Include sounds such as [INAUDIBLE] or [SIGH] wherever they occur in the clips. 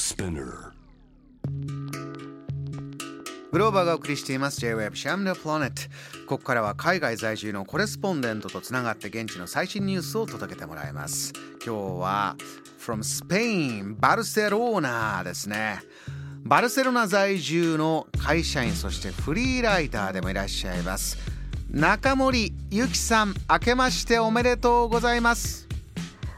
Spinner. グローバーがお送りしています。J-Web シャムのプラネットここからは海外在住のコレスポンデントとつながって現地の最新ニュースを届けてもらいます。今日は from Spain バルセロナですね。バルセロナ在住の会社員そしてフリーライターでもいらっしゃいます。中森ゆきさん明けましておめでとうございます。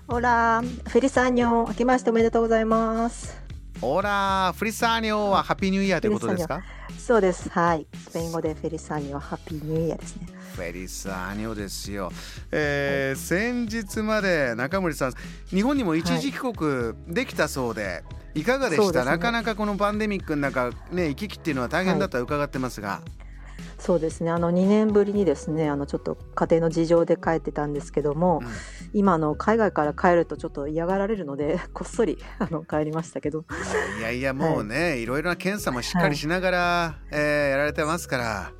オラフェリサーニョ明けましておめでとうございますオラフリサーニョはハッピーニューイヤーということですか？そうです。はい。スペイン語でフェリサーニョはハッピーニューイヤーですね。フェリサーニョですよ、えー、先日まで中森さん日本にも一時帰国できたそうで、はい、いかがでした、ね、なかなかこのパンデミックの中ね行き来っていうのは大変だと伺ってますが、はいそうですね。あの2年ぶりにですねあのちょっと家庭の事情で帰ってたんですけども、うん、今の海外から帰るとちょっと嫌がられるので [LAUGHS] こっそりあの帰りましたけど。いやいやもうね、はい、いろいろな検査もしっかりしながら、はい、えー、やられてますから。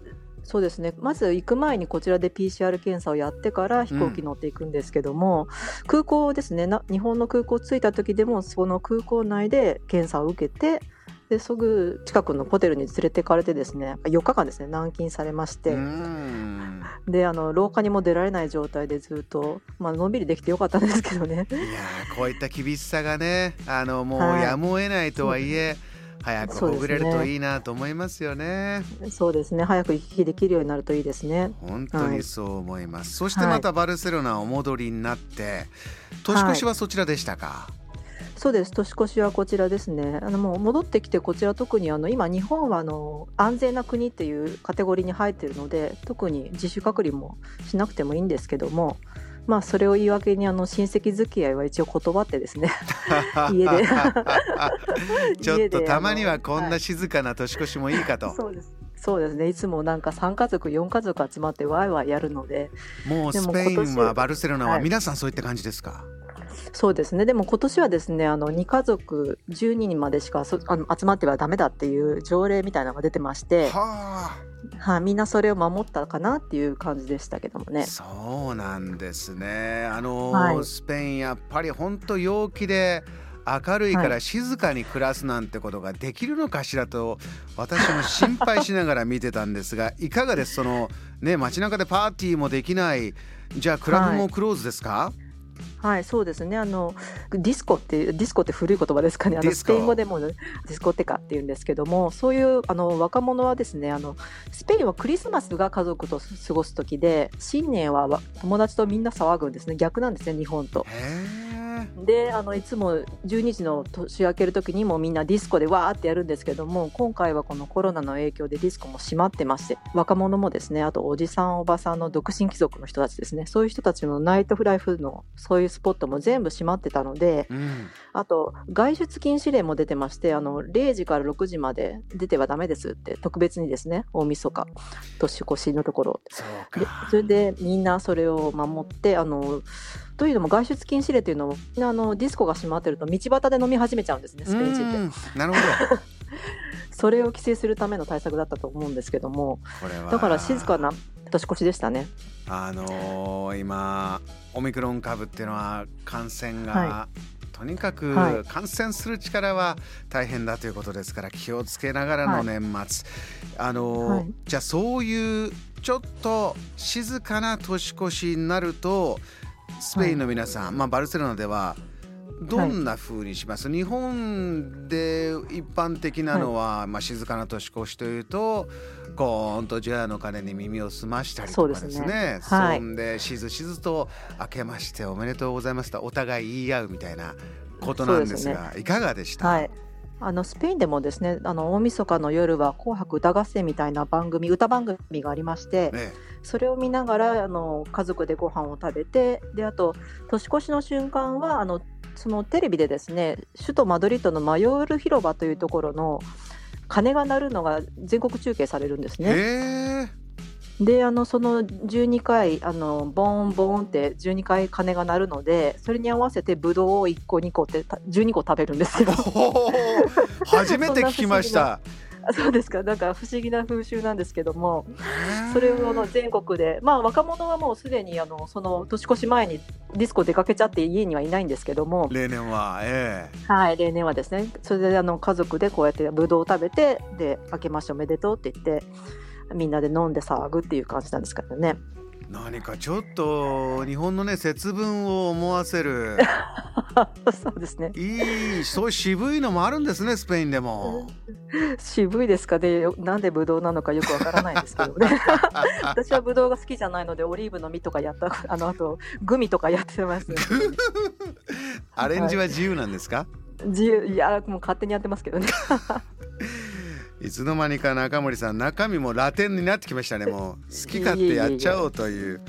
そうですね。まず行く前にこちらで PCR 検査をやってから飛行機乗っていくんですけども、うん、空港ですね。日本の空港着いた時でもその空港内で検査を受けてですぐ近くのホテルに連れてかれてですね4日間ですね軟禁されましてであの廊下にも出られない状態でずっと、まあのんびりできてよかったんですけどねいやこういった厳しさがねあのもうやむを得ないとはいえ、はい早くほぐれるといいなと思いますよね。そうですね。早く行き来できるようになるといいですね。本当にそう思います。はい、そしてまたバルセロナお戻りになって、年越しはそちらでしたか？はいそうです。年越しはこちらですね。あのもう戻ってきてこちら特にあの今日本はあの安全な国っていうカテゴリーに入っているので特に自主隔離もしなくてもいいんですけどもまあそれを言い訳にあの親戚付き合いは一応断ってですね。[LAUGHS] [LAUGHS] 家で。ちょっとたまにはこんな静かな年越しもいいかと、はい、そうです。そうですね。いつもなんか3家族4家族集まってワイワイやるので。もうスペインはバルセロナは皆さんそういった感じですか、はいそうですね。でも今年はですねあの2家族12人までしかそあの集まってはだめだっていう条例みたいなのが出てまして。はあ、はみんなそれを守ったかなっていう感じでしたけどもね。そうなんですね。あの、はい、スペインやっぱり本当陽気で明るいから静かに暮らすなんてことができるのかしらと私も心配しながら見てたんですが [LAUGHS] いかがです？そのね街中でパーティーもできない。じゃあクラブもクローズですか、はいはい、そうですね。あのディスコってディスコって古い言葉ですかね。あのスペイン語でもディスコテカって言うんですけども、そういうあの若者はですね、あのスペインはクリスマスが家族と過ごす時で、新年は友達とみんな騒ぐんですね。逆なんですね、日本と。であのいつも12時の年明ける時にもみんなディスコでわーってやるんですけども今回はこのコロナの影響でディスコも閉まってまして若者もですねあとおじさんおばさんの独身貴族の人たちですねそういう人たちのナイトフライフのそういうスポットも全部閉まってたので、うん、あと外出禁止令も出てましてあの0時から6時まで出てはダメですって特別にですね大晦日年越しのところ。でそれでみんなそれを守ってあのというのも外出禁止令というのもあのディスコが閉まってると道端で飲み始めちゃうんですねスペイン人って。なるほど。[LAUGHS] それを規制するための対策だったと思うんですけどもだから静かな年越しでしたね。あのー、今オミクロン株っていうのは感染が、はい、とにかく感染する力は大変だということですから気をつけながらの年末、はい、あのーはい、じゃあそういうちょっと静かな年越しになるとスペインの皆さん、まあ、バルセロナではどんな風にします、はい、日本で一般的なのは、はい、まあ、静かな年越しというとゴーンと除夜の鐘に耳を澄ましたりとかですね。そね、はい、そんでしずしずと「明けましておめでとうございます」とお互い言い合うみたいなことなんですが、ね、いかがでした、はいあのスペインでもですねあの大晦日の夜は「紅白歌合戦」みたいな番組歌番組がありまして、ね、それを見ながらあの家族でご飯を食べてであと年越しの瞬間はあのそのテレビでですね首都マドリッドのマヨール広場というところの鐘が鳴るのが全国中継されるんですね。であのその12回あのボーンボーンって12回鐘が鳴るのでそれに合わせてブドウを1個2個って12個食べるんですよ。初めて聞きました。そうですかなんか不思議な風習なんですけどもそれをの全国でまあ若者はもうすでにあのその年越し前にディスコ出かけちゃって家にはいないんですけども例年はええはい例年はですねそれであの家族でこうやってぶどうを食べてで明けましておめでとうって言ってみんなで飲んで騒ぐっていう感じなんですからね。何かちょっと日本のね節分を思わせる。[LAUGHS] そうですね。いいそういう渋いのもあるんですねスペインでも。[LAUGHS] 渋いですか？ねなんでブドウなのかよくわからないんですけどね。[LAUGHS] 私はブドウが好きじゃないのでオリーブの実とかやったあのあとグミとかやってます、ね、アレンジは自由なんですか、はい、自由。いやもう勝手にやってますけどねいつの間にか中森さん中身もラテンになってきましたね。もう [LAUGHS] 好き勝手やっちゃおうという。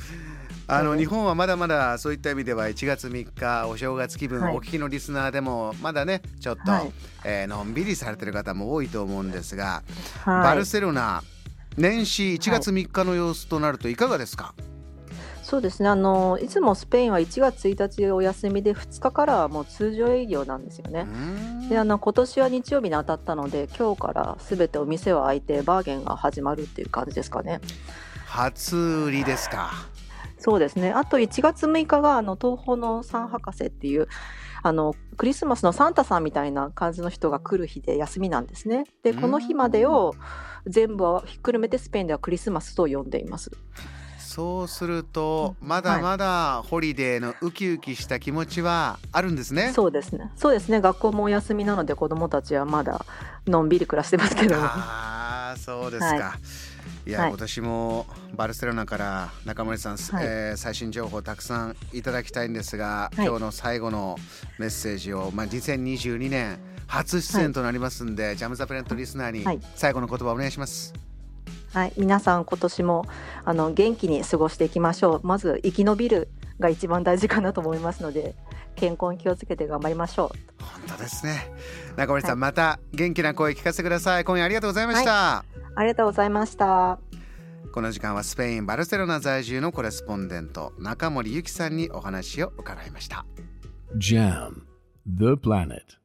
あの日本はまだまだそういった意味では1月3日お正月気分、お聞きのリスナーでもまだねちょっと、はい、えー、のんびりされてる方も多いと思うんですが、はい、バルセロナ年始1月3日の様子となるといかがですか、はいそうですねあのいつもスペインは1月1日お休みで2日からはもう通常営業なんですよね。であの今年は日曜日に当たったので今日からすべてお店は開いてバーゲンが始まるっていう感じですかね。初売りですか。そうですねあと1月6日があの東宝のサン博士っていうあのクリスマスのサンタさんみたいな感じの人が来る日で休みなんですね。でこの日までを全部ひっくるめてスペインではクリスマスと呼んでいます。そうするとまだまだホリデーのウキウキした気持ちはあるんですね。そうですね。そうですね。学校もお休みなので子どもたちはまだのんびり暮らしてますけどああそうですか。はい、いや、はい、今年もバルセロナから中森さん、はい、えー、最新情報たくさんいただきたいんですが、はい、今日の最後のメッセージを、まあ、2022年初出演となりますんで、ジャム・ザ・プレントリスナーに最後の言葉お願いします。はい、皆さん今年もあの元気に過ごしていきましょう。まず生き延びるが一番大事かなと思いますので、健康に気をつけて頑張りましょう。本当ですね。中森さん、はい、また元気な声聞かせてください。今夜ありがとうございました。はい、ありがとうございました。この時間はスペイン・バルセロナ在住のコレスポンデント中森ゆきさんにお話を伺いました。JAM The Planet